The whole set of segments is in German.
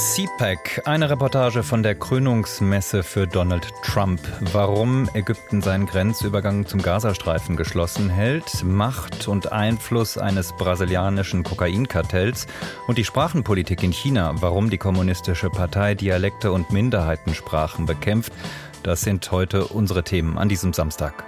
CPAC, eine Reportage von der Krönungsmesse für Donald Trump. Warum Ägypten seinen Grenzübergang zum Gazastreifen geschlossen hält, Macht und Einfluss eines brasilianischen Kokainkartells und die Sprachenpolitik in China, warum die kommunistische Partei Dialekte und Minderheitensprachen bekämpft, das sind heute unsere Themen an diesem Samstag.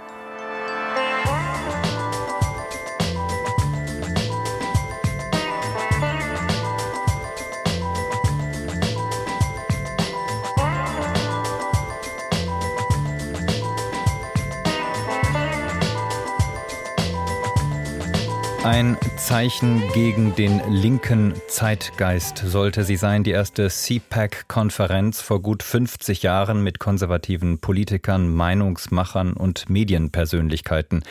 Ein Zeichen gegen den linken Zeitgeist sollte sie sein, die erste CPAC-Konferenz vor gut 50 Jahren mit konservativen Politikern, Meinungsmachern und Medienpersönlichkeiten.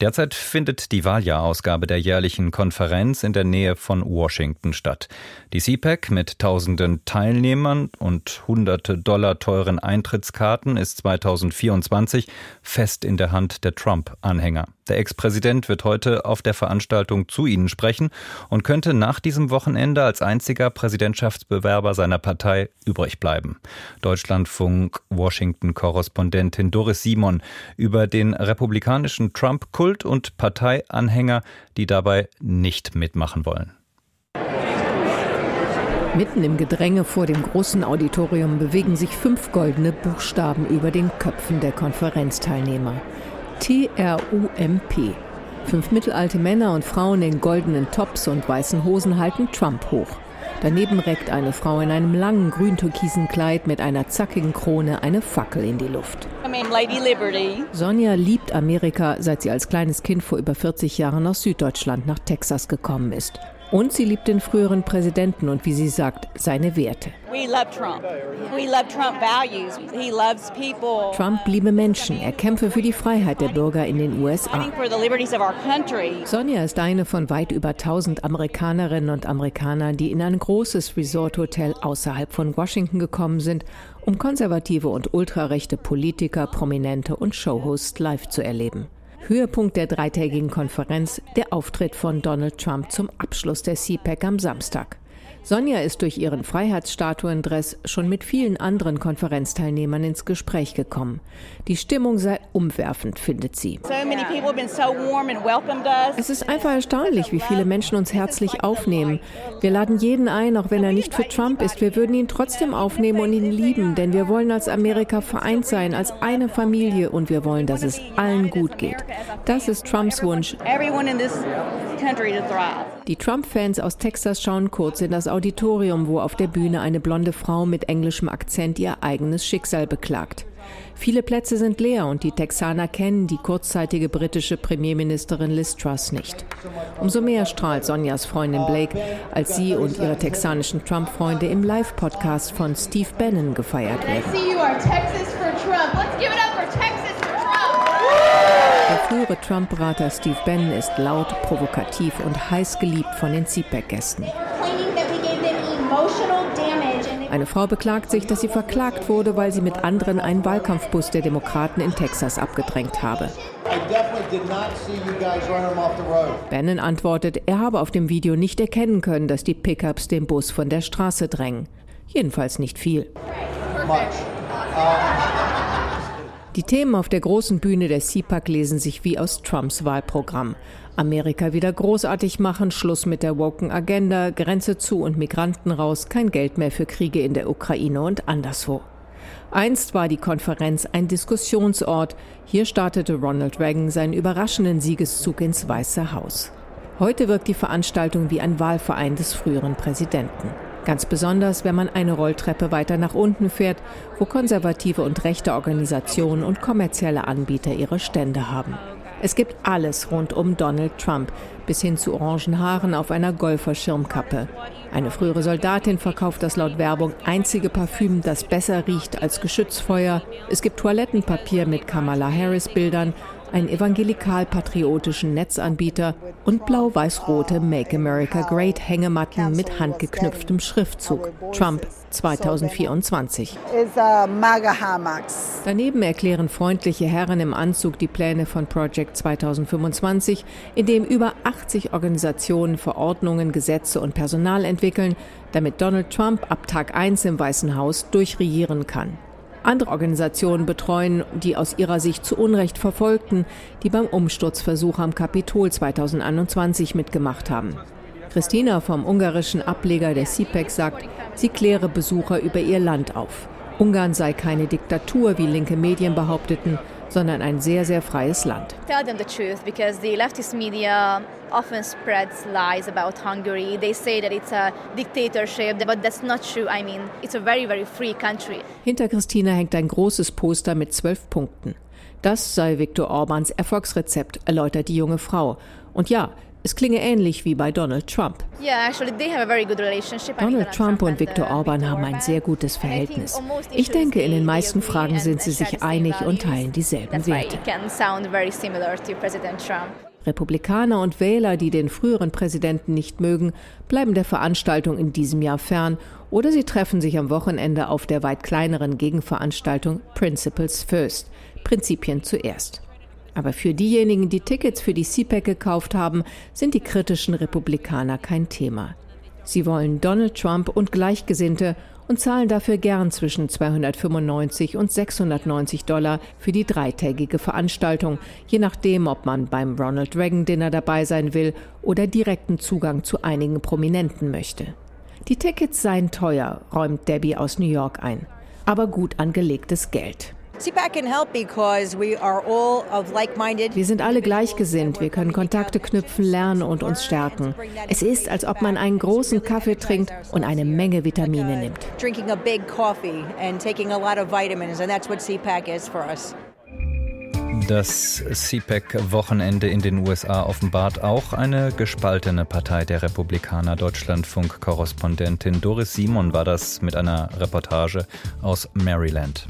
Derzeit findet die Wahljahrausgabe der jährlichen Konferenz in der Nähe von Washington statt. Die CPAC mit tausenden Teilnehmern und hunderte Dollar teuren Eintrittskarten ist 2024 fest in der Hand der Trump-Anhänger. Der Ex-Präsident wird heute auf der Veranstaltung zu Ihnen sprechen und könnte nach diesem Wochenende als einziger Präsidentschaftsbewerber seiner Partei übrig bleiben. Deutschlandfunk Washington-Korrespondentin Doris Simon über den republikanischen Trump-Kult und Parteianhänger, die dabei nicht mitmachen wollen. Mitten im Gedränge vor dem großen Auditorium bewegen sich fünf goldene Buchstaben über den Köpfen der Konferenzteilnehmer. T-R-U-M-P. Fünf mittelalte Männer und Frauen in goldenen Tops und weißen Hosen halten Trump hoch. Daneben reckt eine Frau in einem langen grün-türkisen Kleid mit einer zackigen Krone eine Fackel in die Luft. Sonja liebt Amerika, seit sie als kleines Kind vor über 40 Jahren aus Süddeutschland nach Texas gekommen ist. Und sie liebt den früheren Präsidenten und wie sie sagt, seine Werte. Trump liebe Menschen, er kämpfe für die Freiheit der Bürger in den USA. Sonja ist eine von weit über 1000 Amerikanerinnen und Amerikanern, die in ein großes Resort-Hotel außerhalb von Washington gekommen sind, um konservative und ultrarechte Politiker, Prominente und Showhosts live zu erleben. Höhepunkt der dreitägigen Konferenz der Auftritt von Donald Trump zum Abschluss der CPAC am Samstag. Sonja ist durch ihren Freiheitsstatuendress schon mit vielen anderen Konferenzteilnehmern ins Gespräch gekommen. Die Stimmung sei umwerfend, findet sie. Es ist einfach erstaunlich, wie viele Menschen uns herzlich aufnehmen. Wir laden jeden ein, auch wenn er nicht für Trump ist. Wir würden ihn trotzdem aufnehmen und ihn lieben, denn wir wollen als Amerika vereint sein, als eine Familie und wir wollen, dass es allen gut geht. Das ist Trumps Wunsch. Die Trump-Fans aus Texas schauen kurz in das Auditorium, wo auf der Bühne eine blonde Frau mit englischem Akzent ihr eigenes Schicksal beklagt. Viele Plätze sind leer und die Texaner kennen die kurzzeitige britische Premierministerin Liz Truss nicht. Umso mehr strahlt Sonjas Freundin Blake, als sie und ihre texanischen Trump-Freunde im Live-Podcast von Steve Bannon gefeiert werden. Frühere Trump-Berater Steve Bannon ist laut, provokativ und heiß geliebt von den CPAC-Gästen. Eine Frau beklagt sich, dass sie verklagt wurde, weil sie mit anderen einen Wahlkampfbus der Demokraten in Texas abgedrängt habe. Bannon antwortet, er habe auf dem Video nicht erkennen können, dass die Pickups den Bus von der Straße drängen. Jedenfalls nicht viel. Die Themen auf der großen Bühne der CPAC lesen sich wie aus Trumps Wahlprogramm. Amerika wieder großartig machen, Schluss mit der woken Agenda, Grenze zu und Migranten raus, kein Geld mehr für Kriege in der Ukraine und anderswo. Einst war die Konferenz ein Diskussionsort. Hier startete Ronald Reagan seinen überraschenden Siegeszug ins Weiße Haus. Heute wirkt die Veranstaltung wie ein Wahlverein des früheren Präsidenten. Ganz besonders, wenn man eine Rolltreppe weiter nach unten fährt, wo konservative und rechte Organisationen und kommerzielle Anbieter ihre Stände haben. Es gibt alles rund um Donald Trump, bis hin zu orangen Haaren auf einer Golferschirmkappe. Eine frühere Soldatin verkauft das laut Werbung einzige Parfüm, das besser riecht als Geschützfeuer. Es gibt Toilettenpapier mit Kamala Harris Bildern einen evangelikal-patriotischen Netzanbieter und blau-weiß-rote Make America Great Hängematten mit handgeknüpftem Schriftzug. Trump 2024. Daneben erklären freundliche Herren im Anzug die Pläne von Project 2025, in dem über 80 Organisationen Verordnungen, Gesetze und Personal entwickeln, damit Donald Trump ab Tag 1 im Weißen Haus durchregieren kann. Andere Organisationen betreuen die aus ihrer Sicht zu Unrecht Verfolgten, die beim Umsturzversuch am Kapitol 2021 mitgemacht haben. Christina vom ungarischen Ableger der CPEC sagt, sie kläre Besucher über ihr Land auf. Ungarn sei keine Diktatur, wie linke Medien behaupteten, sondern ein sehr, sehr freies Land. Tell them the truth because the leftist media often spreads lies about Hungary. They say that it's a dictatorship, but that's not true. I mean, it's a very, very free country. Hinter Christina hängt ein großes Poster mit zwölf Punkten. Das sei Viktor Orbans Erfolgsrezept, erläutert die junge Frau. Und ja, es klinge ähnlich wie bei Donald Trump. Donald Trump und Viktor Orban haben ein sehr gutes Verhältnis. Ich denke, in den meisten Fragen sind sie sich einig und teilen dieselben Werte. Republikaner und Wähler, die den früheren Präsidenten nicht mögen, bleiben der Veranstaltung in diesem Jahr fern oder sie treffen sich am Wochenende auf der weit kleineren Gegenveranstaltung Principles First, Prinzipien zuerst. Aber für diejenigen, die Tickets für die CPAC gekauft haben, sind die kritischen Republikaner kein Thema. Sie wollen Donald Trump und Gleichgesinnte und zahlen dafür gern zwischen 295 und 690 Dollar für die dreitägige Veranstaltung, je nachdem, ob man beim Ronald Reagan Dinner dabei sein will oder direkten Zugang zu einigen Prominenten möchte. Die Tickets seien teuer, räumt Debbie aus New York ein, aber gut angelegtes Geld. Wir sind alle gleichgesinnt, wir können Kontakte knüpfen, lernen und uns stärken. Es ist, als ob man einen großen Kaffee trinkt und eine Menge Vitamine nimmt. Das CPAC-Wochenende in den USA offenbart auch eine gespaltene Partei der Republikaner. Deutschlandfunk-Korrespondentin Doris Simon war das mit einer Reportage aus Maryland.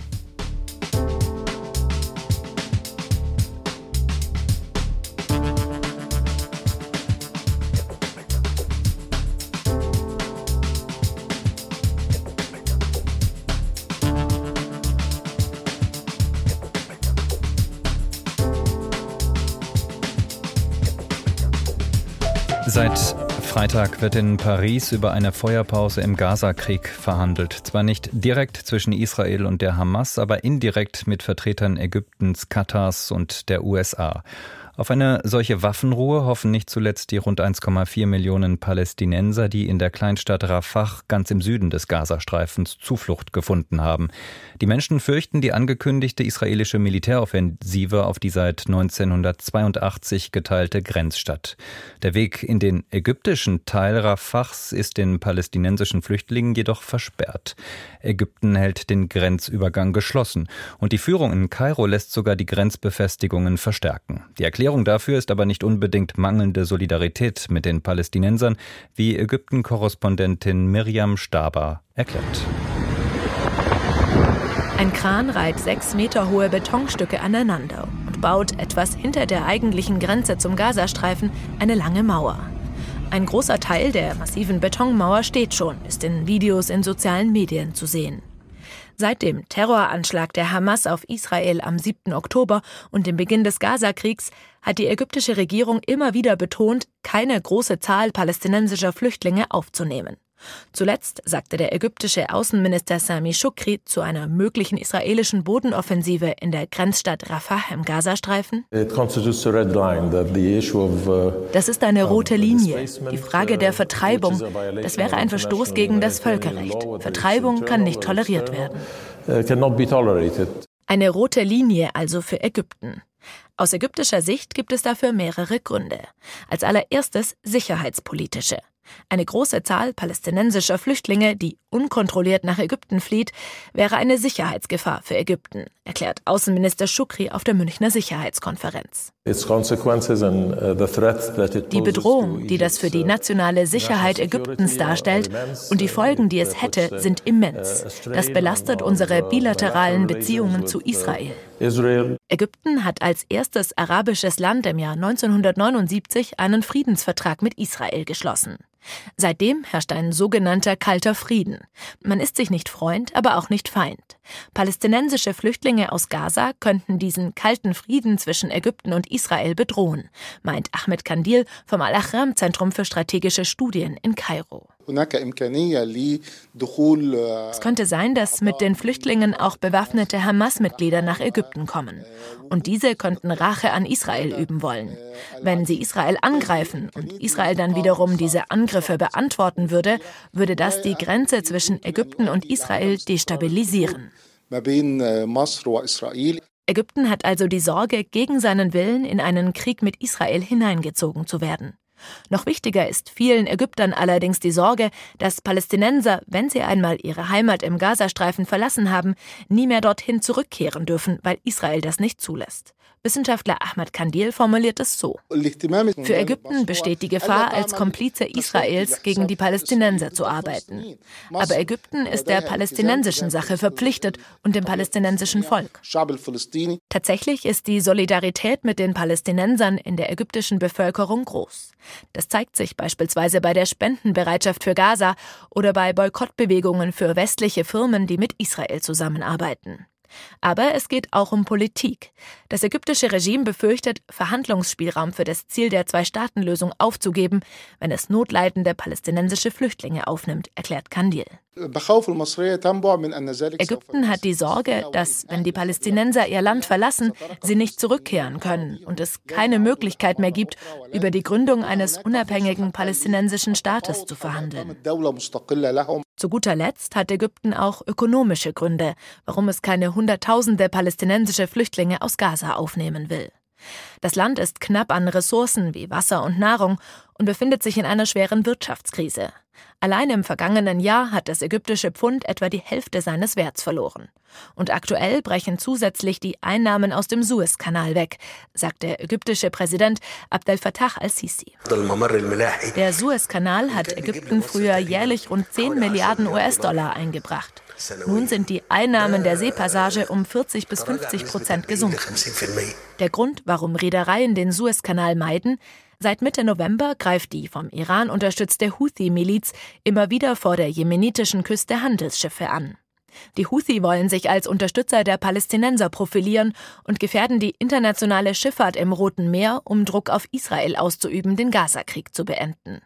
Seit Freitag wird in Paris über eine Feuerpause im Gazakrieg verhandelt. Zwar nicht direkt zwischen Israel und der Hamas, aber indirekt mit Vertretern Ägyptens, Katars und der USA. Auf eine solche Waffenruhe hoffen nicht zuletzt die rund 1,4 Millionen Palästinenser, die in der Kleinstadt Rafah ganz im Süden des Gazastreifens Zuflucht gefunden haben. Die Menschen fürchten die angekündigte israelische Militäroffensive auf die seit 1982 geteilte Grenzstadt. Der Weg in den ägyptischen Teil Rafahs ist den palästinensischen Flüchtlingen jedoch versperrt. Ägypten hält den Grenzübergang geschlossen und die Führung in Kairo lässt sogar die Grenzbefestigungen verstärken. Die Erklärung dafür ist aber nicht unbedingt mangelnde Solidarität mit den Palästinensern, wie Ägypten-Korrespondentin Miriam Staber erklärt. Ein Kran reiht sechs Meter hohe Betonstücke aneinander und baut etwas hinter der eigentlichen Grenze zum Gazastreifen eine lange Mauer. Ein großer Teil der massiven Betonmauer steht schon, ist in Videos in sozialen Medien zu sehen. Seit dem Terroranschlag der Hamas auf Israel am 7. Oktober und dem Beginn des Gazakriegs hat die ägyptische Regierung immer wieder betont, keine große Zahl palästinensischer Flüchtlinge aufzunehmen. Zuletzt sagte der ägyptische Außenminister Sami Shukri zu einer möglichen israelischen Bodenoffensive in der Grenzstadt Rafah im Gazastreifen. Uh, das ist eine rote Linie. Die Frage der Vertreibung, das wäre ein Verstoß gegen das Völkerrecht. Vertreibung kann nicht toleriert werden. Uh, eine rote Linie also für Ägypten. Aus ägyptischer Sicht gibt es dafür mehrere Gründe. Als allererstes sicherheitspolitische. Eine große Zahl palästinensischer Flüchtlinge, die unkontrolliert nach Ägypten flieht, wäre eine Sicherheitsgefahr für Ägypten. erklärt Außenminister Shukri auf der Münchner Sicherheitskonferenz. Uh, die Bedrohung, die das für die nationale Sicherheit Ägyptens darstellt und die Folgen, die es hätte, sind immens. Das belastet unsere bilateralen Beziehungen zu Israel. Ägypten hat als erstes arabisches Land im Jahr 1979 einen Friedensvertrag mit Israel geschlossen. Seitdem herrscht ein sogenannter kalter Frieden. Man ist sich nicht Freund, aber auch nicht Feind. Palästinensische Flüchtlinge aus Gaza könnten diesen kalten Frieden zwischen Ägypten und Israel bedrohen, meint Ahmed Kandil vom Al-Achram-Zentrum für strategische Studien in Kairo. Es könnte sein, dass mit den Flüchtlingen auch bewaffnete Hamas-Mitglieder nach Ägypten kommen. Und diese könnten Rache an Israel üben wollen. Wenn sie Israel angreifen und Israel dann wiederum diese Angriffe beantworten würde, würde das die Grenze zwischen Ägypten und Israel destabilisieren. Ägypten hat also die Sorge, gegen seinen Willen in einen Krieg mit Israel hineingezogen zu werden. Noch wichtiger ist vielen Ägyptern allerdings die Sorge, dass Palästinenser, wenn sie einmal ihre Heimat im Gazastreifen verlassen haben, nie mehr dorthin zurückkehren dürfen, weil Israel das nicht zulässt. Wissenschaftler Ahmad Kandil formuliert es so. Für Ägypten besteht die Gefahr, als Komplize Israels gegen die Palästinenser zu arbeiten. Aber Ägypten ist der palästinensischen Sache verpflichtet und dem palästinensischen Volk. Tatsächlich ist die Solidarität mit den Palästinensern in der ägyptischen Bevölkerung groß. Das zeigt sich beispielsweise bei der Spendenbereitschaft für Gaza oder bei Boykottbewegungen für westliche Firmen, die mit Israel zusammenarbeiten. Aber es geht auch um Politik. Das ägyptische Regime befürchtet, Verhandlungsspielraum für das Ziel der Zwei-Staaten-Lösung aufzugeben, wenn es notleidende palästinensische Flüchtlinge aufnimmt, erklärt Kandil. Ägypten hat die Sorge, dass, wenn die Palästinenser ihr Land verlassen, sie nicht zurückkehren können und es keine Möglichkeit mehr gibt, über die Gründung eines unabhängigen palästinensischen Staates zu verhandeln. Zu guter Letzt hat Ägypten auch ökonomische Gründe, warum es keine Hunderttausende palästinensische Flüchtlinge aus Gaza aufnehmen will. Das Land ist knapp an Ressourcen wie Wasser und Nahrung und befindet sich in einer schweren Wirtschaftskrise. Allein im vergangenen Jahr hat das ägyptische Pfund etwa die Hälfte seines Werts verloren. Und aktuell brechen zusätzlich die Einnahmen aus dem Suezkanal weg, sagt der ägyptische Präsident Abdel Fattah al-Sisi. Der Suezkanal hat Ägypten früher jährlich rund 10 Milliarden US-Dollar eingebracht. Nun sind die Einnahmen der Seepassage um 40 bis 50 Prozent gesunken. Der Grund, warum Reedereien den Suezkanal meiden, Seit Mitte November greift die vom Iran unterstützte Houthi-Miliz immer wieder vor der jemenitischen Küste Handelsschiffe an. Die Houthi wollen sich als Unterstützer der Palästinenser profilieren und gefährden die internationale Schifffahrt im Roten Meer, um Druck auf Israel auszuüben, den Gazakrieg zu beenden.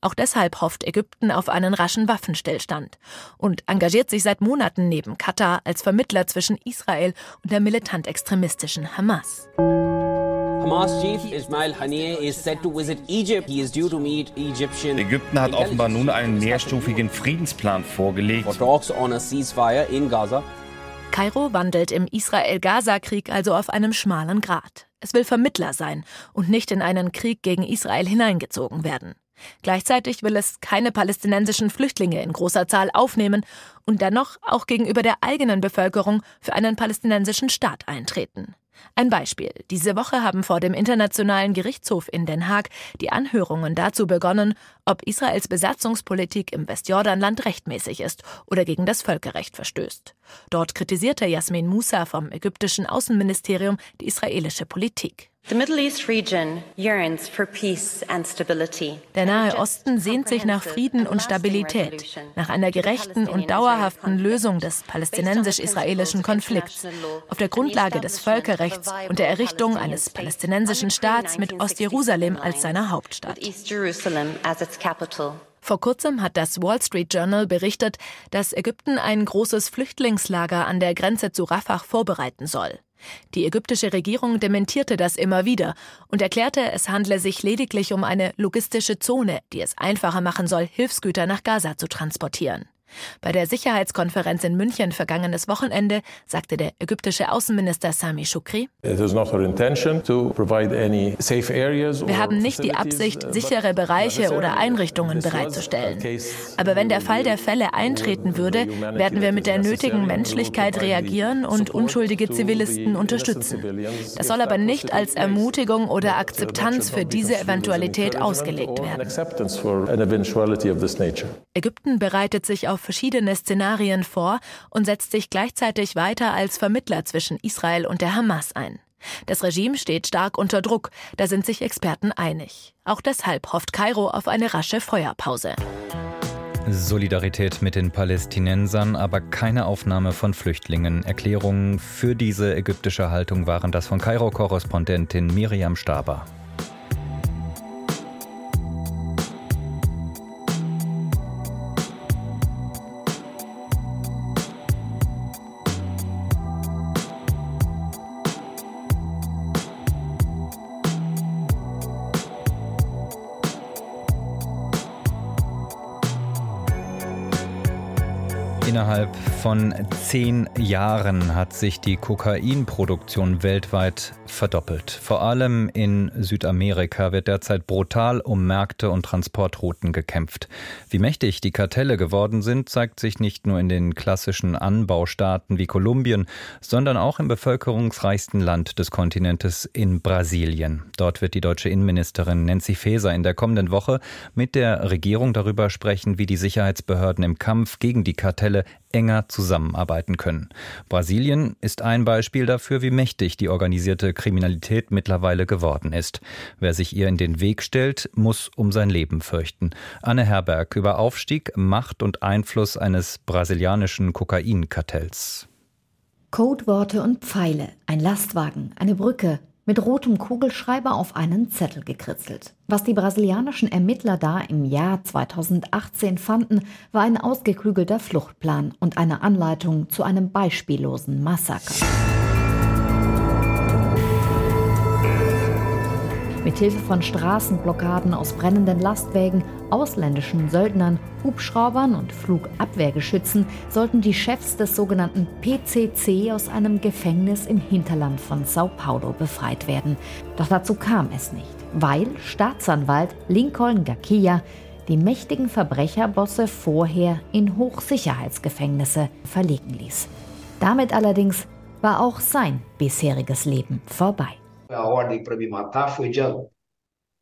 Auch deshalb hofft Ägypten auf einen raschen Waffenstillstand und engagiert sich seit Monaten neben Katar als Vermittler zwischen Israel und der militant-extremistischen Hamas. Hamas-Chief Ismail Haniyeh is set to visit Egypt. He is due to meet Egyptian Ägypten hat offenbar nun einen mehrstufigen Friedensplan vorgelegt. Kairo wandelt im Israel-Gaza-Krieg also auf einem schmalen Grat. Es will Vermittler sein und nicht in einen Krieg gegen Israel hineingezogen werden. Gleichzeitig will es keine palästinensischen Flüchtlinge in großer Zahl aufnehmen und dennoch auch gegenüber der eigenen Bevölkerung für einen palästinensischen Staat eintreten. Ein Beispiel. Diese Woche haben vor dem Internationalen Gerichtshof in Den Haag die Anhörungen dazu begonnen, ob Israels Besatzungspolitik im Westjordanland rechtmäßig ist oder gegen das Völkerrecht verstößt. Dort kritisierte Jasmin Musa vom ägyptischen Außenministerium die israelische Politik. Der Nahe Osten sehnt sich nach Frieden und Stabilität, nach einer gerechten und dauerhaften Lösung des palästinensisch-israelischen Konflikts, auf der Grundlage des Völkerrechts und der Errichtung eines palästinensischen Staats mit Ostjerusalem als seiner Hauptstadt. Vor kurzem hat das Wall Street Journal berichtet, dass Ägypten ein großes Flüchtlingslager an der Grenze zu Rafah vorbereiten soll. Die ägyptische Regierung dementierte das immer wieder und erklärte, es handle sich lediglich um eine logistische Zone, die es einfacher machen soll, Hilfsgüter nach Gaza zu transportieren. Bei der Sicherheitskonferenz in München vergangenes Wochenende sagte der ägyptische Außenminister Sami Shukri, Wir haben nicht die Absicht, uh, sichere Bereiche oder Einrichtungen bereitzustellen. Aber wenn der Fall der Fälle eintreten würde, werden wir mit der nötigen Menschlichkeit reagieren und unschuldige Zivilisten unterstützen. Das soll aber nicht als Ermutigung oder Akzeptanz für diese Eventualität ausgelegt werden. Ägypten bereitet sich auf verschiedene Szenarien vor und setzt sich gleichzeitig weiter als Vermittler zwischen Israel und der Hamas ein. Das Regime steht stark unter Druck, da sind sich Experten einig. Auch deshalb hofft Kairo auf eine rasche Feuerpause. Solidarität mit den Palästinensern, aber keine Aufnahme von Flüchtlingen. Erklärungen für diese ägyptische Haltung waren das von Kairo-Korrespondentin Miriam Staber. Von zehn Jahren hat sich die Kokainproduktion weltweit verdoppelt. Vor allem in Südamerika wird derzeit brutal um Märkte und Transportrouten gekämpft. Wie mächtig die Kartelle geworden sind, zeigt sich nicht nur in den klassischen Anbaustaaten wie Kolumbien, sondern auch im bevölkerungsreichsten Land des Kontinentes in Brasilien. Dort wird die deutsche Innenministerin Nancy Faeser in der kommenden Woche mit der Regierung darüber sprechen, wie die Sicherheitsbehörden im Kampf gegen die Kartelle enger zusammenarbeiten können. Brasilien ist ein Beispiel dafür, wie mächtig die organisierte Kriminalität mittlerweile geworden ist. Wer sich ihr in den Weg stellt, muss um sein Leben fürchten. Anne Herberg über Aufstieg, Macht und Einfluss eines brasilianischen Kokainkartells. Codeworte und Pfeile, ein Lastwagen, eine Brücke, mit rotem Kugelschreiber auf einen Zettel gekritzelt. Was die brasilianischen Ermittler da im Jahr 2018 fanden, war ein ausgeklügelter Fluchtplan und eine Anleitung zu einem beispiellosen Massaker. Mithilfe von Straßenblockaden aus brennenden Lastwägen, ausländischen Söldnern, Hubschraubern und Flugabwehrgeschützen sollten die Chefs des sogenannten PCC aus einem Gefängnis im Hinterland von Sao Paulo befreit werden. Doch dazu kam es nicht, weil Staatsanwalt Lincoln Gakia die mächtigen Verbrecherbosse vorher in Hochsicherheitsgefängnisse verlegen ließ. Damit allerdings war auch sein bisheriges Leben vorbei. A ordem para me matar foi dia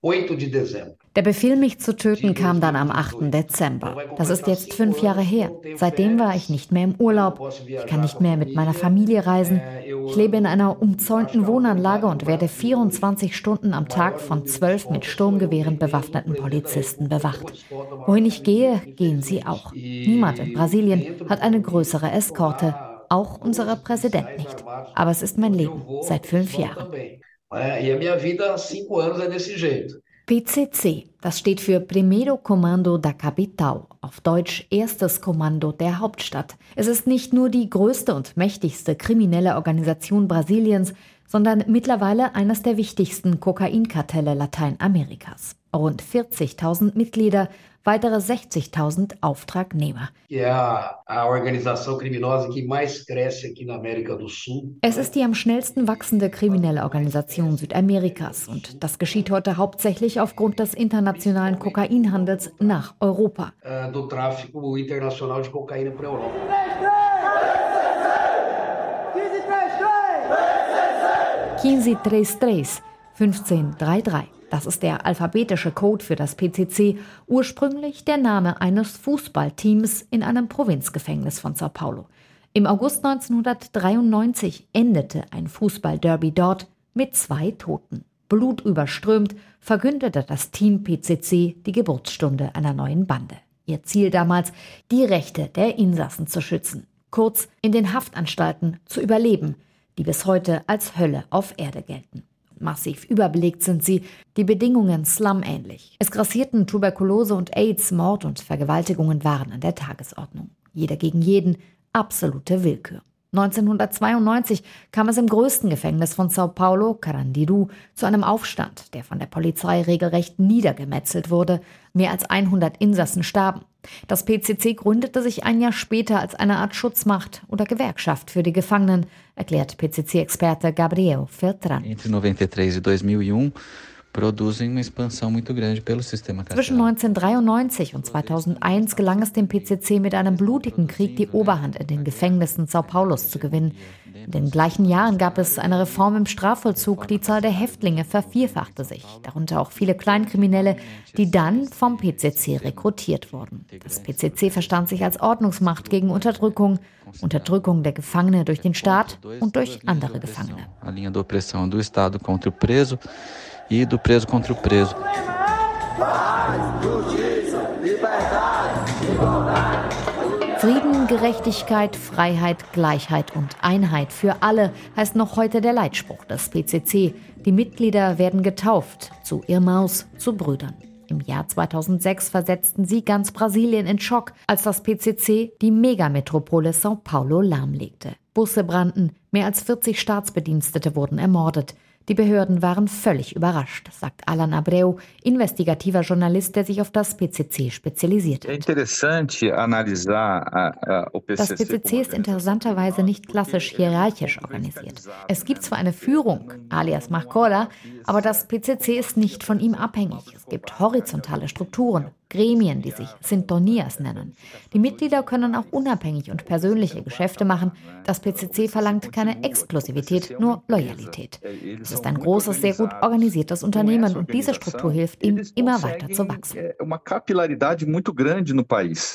8 de dezembro. Der Befehl, mich zu töten, kam dann am 8. Dezember. Das ist jetzt fünf Jahre her. Seitdem war ich nicht mehr im Urlaub. Ich kann nicht mehr mit meiner Familie reisen. Ich lebe in einer umzäunten Wohnanlage und werde 24 Stunden am Tag von zwölf mit Sturmgewehren bewaffneten Polizisten bewacht. Wohin ich gehe, gehen sie auch. Niemand in Brasilien hat eine größere Eskorte. Auch unser Präsident nicht. Aber es ist mein Leben seit fünf Jahren. E a minha vida há cinco anos é desse jeito. PCC, das steht für Primeiro Comando da Capital, auf Deutsch erstes Kommando der Hauptstadt. Es ist nicht nur die größte und mächtigste kriminelle Organisation Brasiliens, sondern mittlerweile eines der wichtigsten Kokainkartelle Lateinamerikas. Rund 40.000 Mitglieder, weitere 60.000 Auftragnehmer. Es ist die am schnellsten wachsende kriminelle Organisation Südamerikas und das geschieht heute hauptsächlich aufgrund des internationalen Kokainhandels nach Europa. 1533, 1533. Das ist der alphabetische Code für das PCC, ursprünglich der Name eines Fußballteams in einem Provinzgefängnis von Sao Paulo. Im August 1993 endete ein Fußballderby dort mit zwei Toten. Blutüberströmt verkündete das Team PCC die Geburtsstunde einer neuen Bande. Ihr Ziel damals, die Rechte der Insassen zu schützen, kurz in den Haftanstalten zu überleben, die bis heute als Hölle auf Erde gelten. Massiv überbelegt sind sie, die Bedingungen slumähnlich. Es grassierten Tuberkulose und AIDS, Mord und Vergewaltigungen waren an der Tagesordnung. Jeder gegen jeden, absolute Willkür. 1992 kam es im größten Gefängnis von Sao Paulo, Carandiru, zu einem Aufstand, der von der Polizei regelrecht niedergemetzelt wurde. Mehr als 100 Insassen starben. Das PCC gründete sich ein Jahr später als eine Art Schutzmacht oder Gewerkschaft für die Gefangenen, erklärt PCC-Experte Gabriel Feltran. Entre 93 e 2001 zwischen 1993 und 2001 gelang es dem PCC mit einem blutigen Krieg die Oberhand in den Gefängnissen Sao Paulos zu gewinnen. In den gleichen Jahren gab es eine Reform im Strafvollzug, die Zahl der Häftlinge vervierfachte sich, darunter auch viele Kleinkriminelle, die dann vom PCC rekrutiert wurden. Das PCC verstand sich als Ordnungsmacht gegen Unterdrückung, Unterdrückung der Gefangene durch den Staat und durch andere Gefangene e do preso contra o preso. Frieden, Gerechtigkeit, Freiheit, Gleichheit und Einheit für alle heißt noch heute der Leitspruch des PCC. Die Mitglieder werden getauft zu Irmaus, zu Brüdern. Im Jahr 2006 versetzten sie ganz Brasilien in Schock, als das PCC die Megametropole São Paulo lahmlegte. Busse brannten, mehr als 40 Staatsbedienstete wurden ermordet. Die Behörden waren völlig überrascht, sagt Alan Abreu, investigativer Journalist, der sich auf das PCC spezialisiert hat. Das PCC ist interessanterweise nicht klassisch hierarchisch organisiert. Es gibt zwar eine Führung, alias Marcola, aber das PCC ist nicht von ihm abhängig. Es gibt horizontale Strukturen, Gremien, die sich Sintonias nennen. Die Mitglieder können auch unabhängig und persönliche Geschäfte machen. Das PCC verlangt keine Exklusivität, nur Loyalität. Es ist ein großes, sehr gut organisiertes Unternehmen und diese Struktur hilft ihm, immer weiter zu wachsen.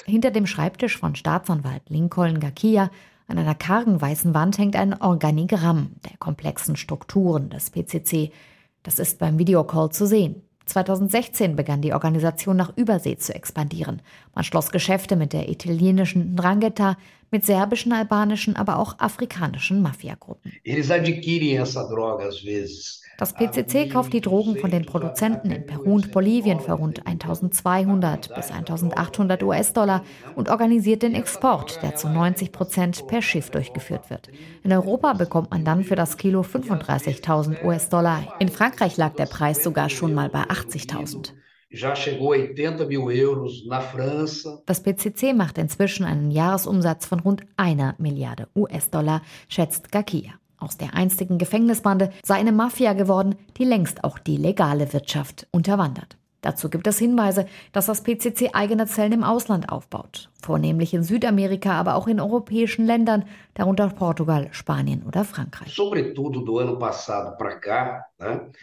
Hinter dem Schreibtisch von Staatsanwalt Lincoln Gakia an einer kargen weißen Wand hängt ein Organigramm der komplexen Strukturen des PCC. Das ist beim Videocall zu sehen. 2016 begann die Organisation nach Übersee zu expandieren. Man schloss Geschäfte mit der italienischen Ndrangheta, mit serbischen, albanischen, aber auch afrikanischen Mafiagruppen. Das PCC kauft die Drogen von den Produzenten in Peru und Bolivien für rund 1200 bis 1800 US-Dollar und organisiert den Export, der zu 90 Prozent per Schiff durchgeführt wird. In Europa bekommt man dann für das Kilo 35.000 US-Dollar. In Frankreich lag der Preis sogar schon mal bei 80.000. Das PCC macht inzwischen einen Jahresumsatz von rund einer Milliarde US-Dollar, schätzt Gakia. Aus der einstigen Gefängnisbande sei eine Mafia geworden, die längst auch die legale Wirtschaft unterwandert. Dazu gibt es Hinweise, dass das PCC eigene Zellen im Ausland aufbaut, vornehmlich in Südamerika, aber auch in europäischen Ländern, darunter Portugal, Spanien oder Frankreich.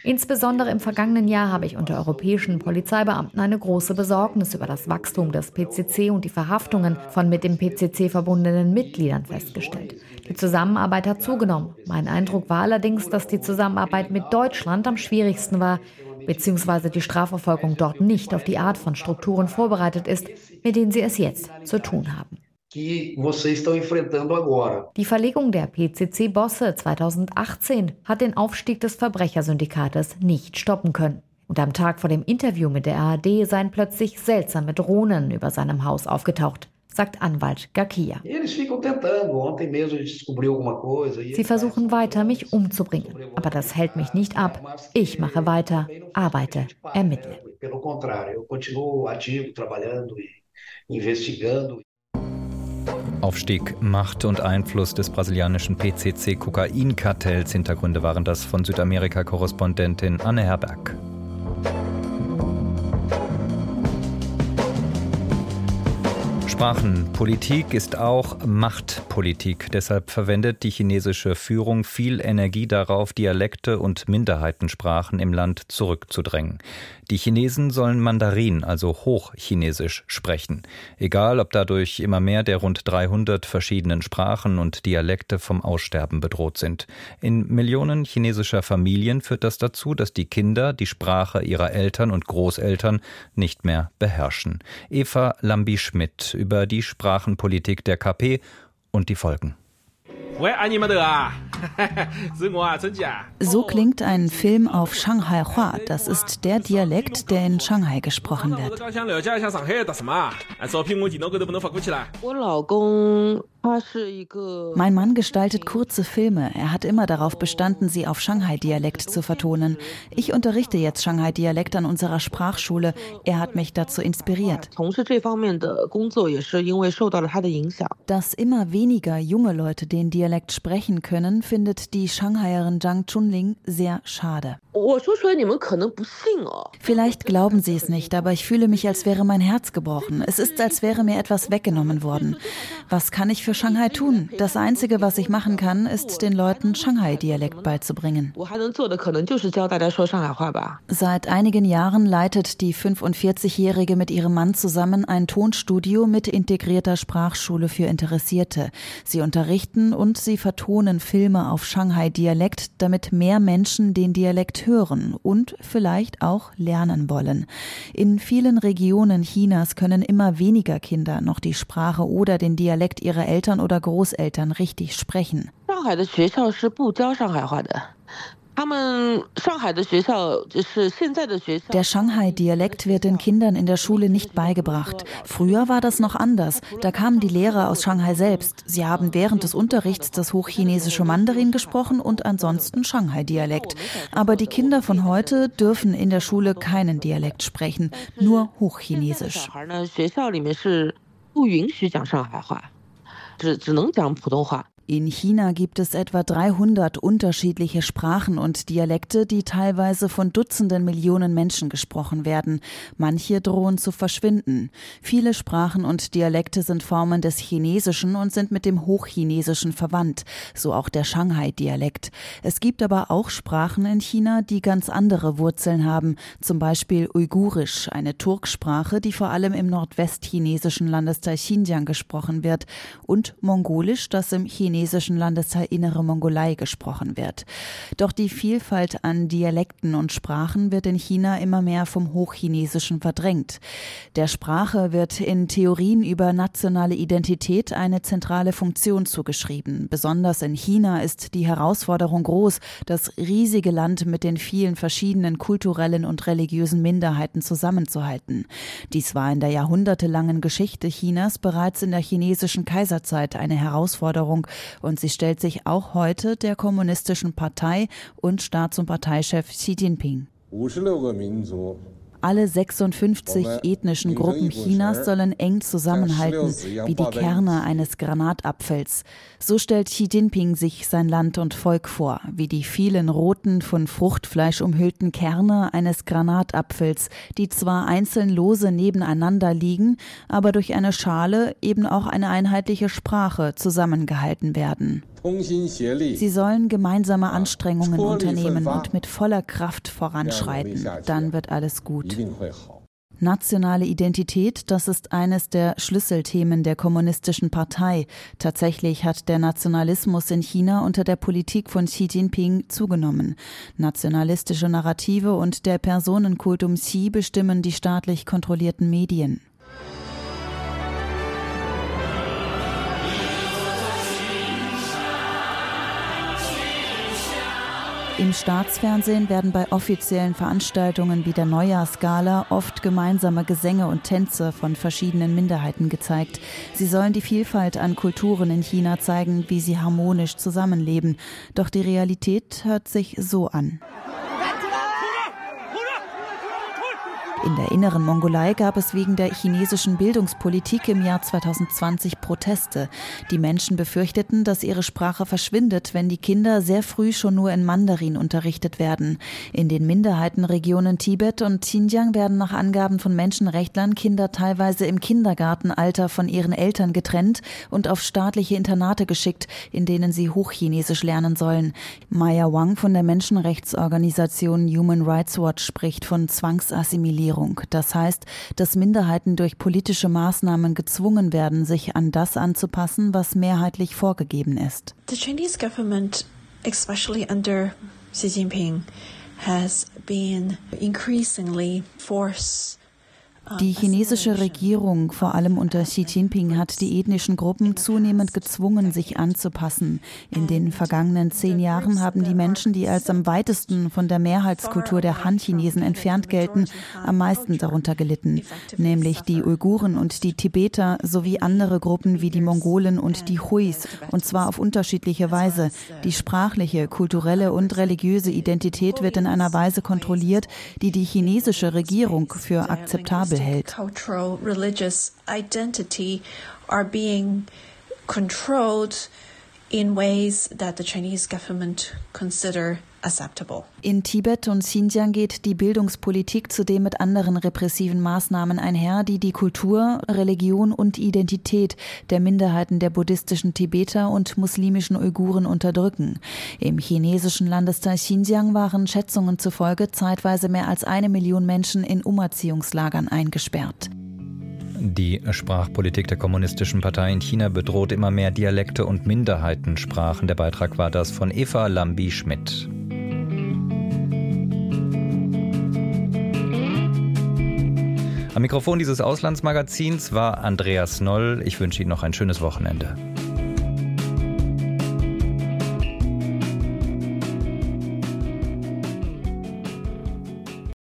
Insbesondere im vergangenen Jahr habe ich unter europäischen Polizeibeamten eine große Besorgnis über das Wachstum des PCC und die Verhaftungen von mit dem PCC verbundenen Mitgliedern festgestellt. Die Zusammenarbeit hat zugenommen. Mein Eindruck war allerdings, dass die Zusammenarbeit mit Deutschland am schwierigsten war, beziehungsweise die Strafverfolgung dort nicht auf die Art von Strukturen vorbereitet ist, mit denen sie es jetzt zu tun haben. Die Verlegung der PCC-Bosse 2018 hat den Aufstieg des Verbrechersyndikates nicht stoppen können. Und am Tag vor dem Interview mit der ARD seien plötzlich seltsame Drohnen über seinem Haus aufgetaucht sagt Anwalt Gakia. Sie versuchen weiter, mich umzubringen, aber das hält mich nicht ab. Ich mache weiter, arbeite, ermittle. Aufstieg, Macht und Einfluss des brasilianischen PCC-Kokainkartells. Hintergründe waren das von Südamerika-Korrespondentin Anne Herberg. Sprachenpolitik ist auch Machtpolitik. Deshalb verwendet die chinesische Führung viel Energie darauf, Dialekte und Minderheitensprachen im Land zurückzudrängen. Die Chinesen sollen Mandarin, also Hochchinesisch, sprechen. Egal, ob dadurch immer mehr der rund 300 verschiedenen Sprachen und Dialekte vom Aussterben bedroht sind. In Millionen chinesischer Familien führt das dazu, dass die Kinder die Sprache ihrer Eltern und Großeltern nicht mehr beherrschen. Eva Lambi-Schmidt über die Sprachenpolitik der KP und die Folgen. So klingt ein Film auf Shanghai Hua. Das ist der Dialekt, der in Shanghai gesprochen wird. Mein Mann gestaltet kurze Filme. Er hat immer darauf bestanden, sie auf Shanghai-Dialekt zu vertonen. Ich unterrichte jetzt Shanghai-Dialekt an unserer Sprachschule. Er hat mich dazu inspiriert. Dass immer weniger junge Leute den Dialekt sprechen können, findet die Shanghaierin Zhang Chunling sehr schade. Vielleicht glauben Sie es nicht, aber ich fühle mich, als wäre mein Herz gebrochen. Es ist, als wäre mir etwas weggenommen worden. Was kann ich für Shanghai tun? Das Einzige, was ich machen kann, ist, den Leuten Shanghai-Dialekt beizubringen. Seit einigen Jahren leitet die 45-Jährige mit ihrem Mann zusammen ein Tonstudio mit integrierter Sprachschule für Interessierte. Sie unterrichten und sie vertonen Filme auf Shanghai-Dialekt, damit mehr Menschen den Dialekt hören und vielleicht auch lernen wollen. In vielen Regionen Chinas können immer weniger Kinder noch die Sprache oder den Dialekt ihrer Eltern oder Großeltern richtig sprechen. 上海的学校是不教上海话的。der Shanghai-Dialekt wird den Kindern in der Schule nicht beigebracht. Früher war das noch anders. Da kamen die Lehrer aus Shanghai selbst. Sie haben während des Unterrichts das hochchinesische Mandarin gesprochen und ansonsten Shanghai-Dialekt. Aber die Kinder von heute dürfen in der Schule keinen Dialekt sprechen, nur Hochchinesisch. 不允许讲上海话， 只只能讲普通话。In China gibt es etwa 300 unterschiedliche Sprachen und Dialekte, die teilweise von Dutzenden Millionen Menschen gesprochen werden. Manche drohen zu verschwinden. Viele Sprachen und Dialekte sind Formen des Chinesischen und sind mit dem Hochchinesischen verwandt, so auch der Shanghai-Dialekt. Es gibt aber auch Sprachen in China, die ganz andere Wurzeln haben, zum Beispiel Uigurisch, eine Turksprache, die vor allem im nordwestchinesischen Landesteil Xinjiang gesprochen wird, und Mongolisch, das im Chinesischen chinesischen Landesteil Innere Mongolei gesprochen wird. Doch die Vielfalt an Dialekten und Sprachen wird in China immer mehr vom Hochchinesischen verdrängt. Der Sprache wird in Theorien über nationale Identität eine zentrale Funktion zugeschrieben. Besonders in China ist die Herausforderung groß, das riesige Land mit den vielen verschiedenen kulturellen und religiösen Minderheiten zusammenzuhalten. Dies war in der jahrhundertelangen Geschichte Chinas bereits in der chinesischen Kaiserzeit eine Herausforderung, und sie stellt sich auch heute der kommunistischen Partei und Staats- und Parteichef Xi Jinping. Alle 56 ethnischen Gruppen Chinas sollen eng zusammenhalten, wie die Kerne eines Granatapfels. So stellt Xi Jinping sich sein Land und Volk vor, wie die vielen roten, von Fruchtfleisch umhüllten Kerne eines Granatapfels, die zwar einzeln lose nebeneinander liegen, aber durch eine Schale eben auch eine einheitliche Sprache zusammengehalten werden. Sie sollen gemeinsame Anstrengungen unternehmen und mit voller Kraft voranschreiten. Dann wird alles gut. Nationale Identität, das ist eines der Schlüsselthemen der Kommunistischen Partei. Tatsächlich hat der Nationalismus in China unter der Politik von Xi Jinping zugenommen. Nationalistische Narrative und der Personenkult um Xi bestimmen die staatlich kontrollierten Medien. Im Staatsfernsehen werden bei offiziellen Veranstaltungen wie der Neujahrsgala oft gemeinsame Gesänge und Tänze von verschiedenen Minderheiten gezeigt. Sie sollen die Vielfalt an Kulturen in China zeigen, wie sie harmonisch zusammenleben. Doch die Realität hört sich so an. In der inneren Mongolei gab es wegen der chinesischen Bildungspolitik im Jahr 2020 Proteste. Die Menschen befürchteten, dass ihre Sprache verschwindet, wenn die Kinder sehr früh schon nur in Mandarin unterrichtet werden. In den Minderheitenregionen Tibet und Xinjiang werden nach Angaben von Menschenrechtlern Kinder teilweise im Kindergartenalter von ihren Eltern getrennt und auf staatliche Internate geschickt, in denen sie Hochchinesisch lernen sollen. Maya Wang von der Menschenrechtsorganisation Human Rights Watch spricht von Zwangsassimilierung. Diskriminierung. Das heißt, dass Minderheiten durch politische Maßnahmen gezwungen werden, sich an das anzupassen, was mehrheitlich vorgegeben ist. The Chinese government, especially under Xi Jinping, has been increasingly forced Die chinesische Regierung, vor allem unter Xi Jinping, hat die ethnischen Gruppen zunehmend gezwungen, sich anzupassen. In den vergangenen zehn Jahren haben die Menschen, die als am weitesten von der Mehrheitskultur der Han-Chinesen entfernt gelten, am meisten darunter gelitten, nämlich die Uiguren und die Tibeter sowie andere Gruppen wie die Mongolen und die Huis, und zwar auf unterschiedliche Weise. Die sprachliche, kulturelle und religiöse Identität wird in einer Weise kontrolliert, die die chinesische Regierung für akzeptabel hält. in ways that the Chinese government consider in Tibet und Xinjiang geht die Bildungspolitik zudem mit anderen repressiven Maßnahmen einher, die die Kultur, Religion und Identität der Minderheiten der buddhistischen Tibeter und muslimischen Uiguren unterdrücken. Im chinesischen Landesteil Xinjiang waren Schätzungen zufolge zeitweise mehr als eine Million Menschen in Umerziehungslagern eingesperrt. Die Sprachpolitik der Kommunistischen Partei in China bedroht immer mehr Dialekte und Minderheitensprachen. Der Beitrag war das von Eva Lambi-Schmidt. Am Mikrofon dieses Auslandsmagazins war Andreas Noll. Ich wünsche Ihnen noch ein schönes Wochenende.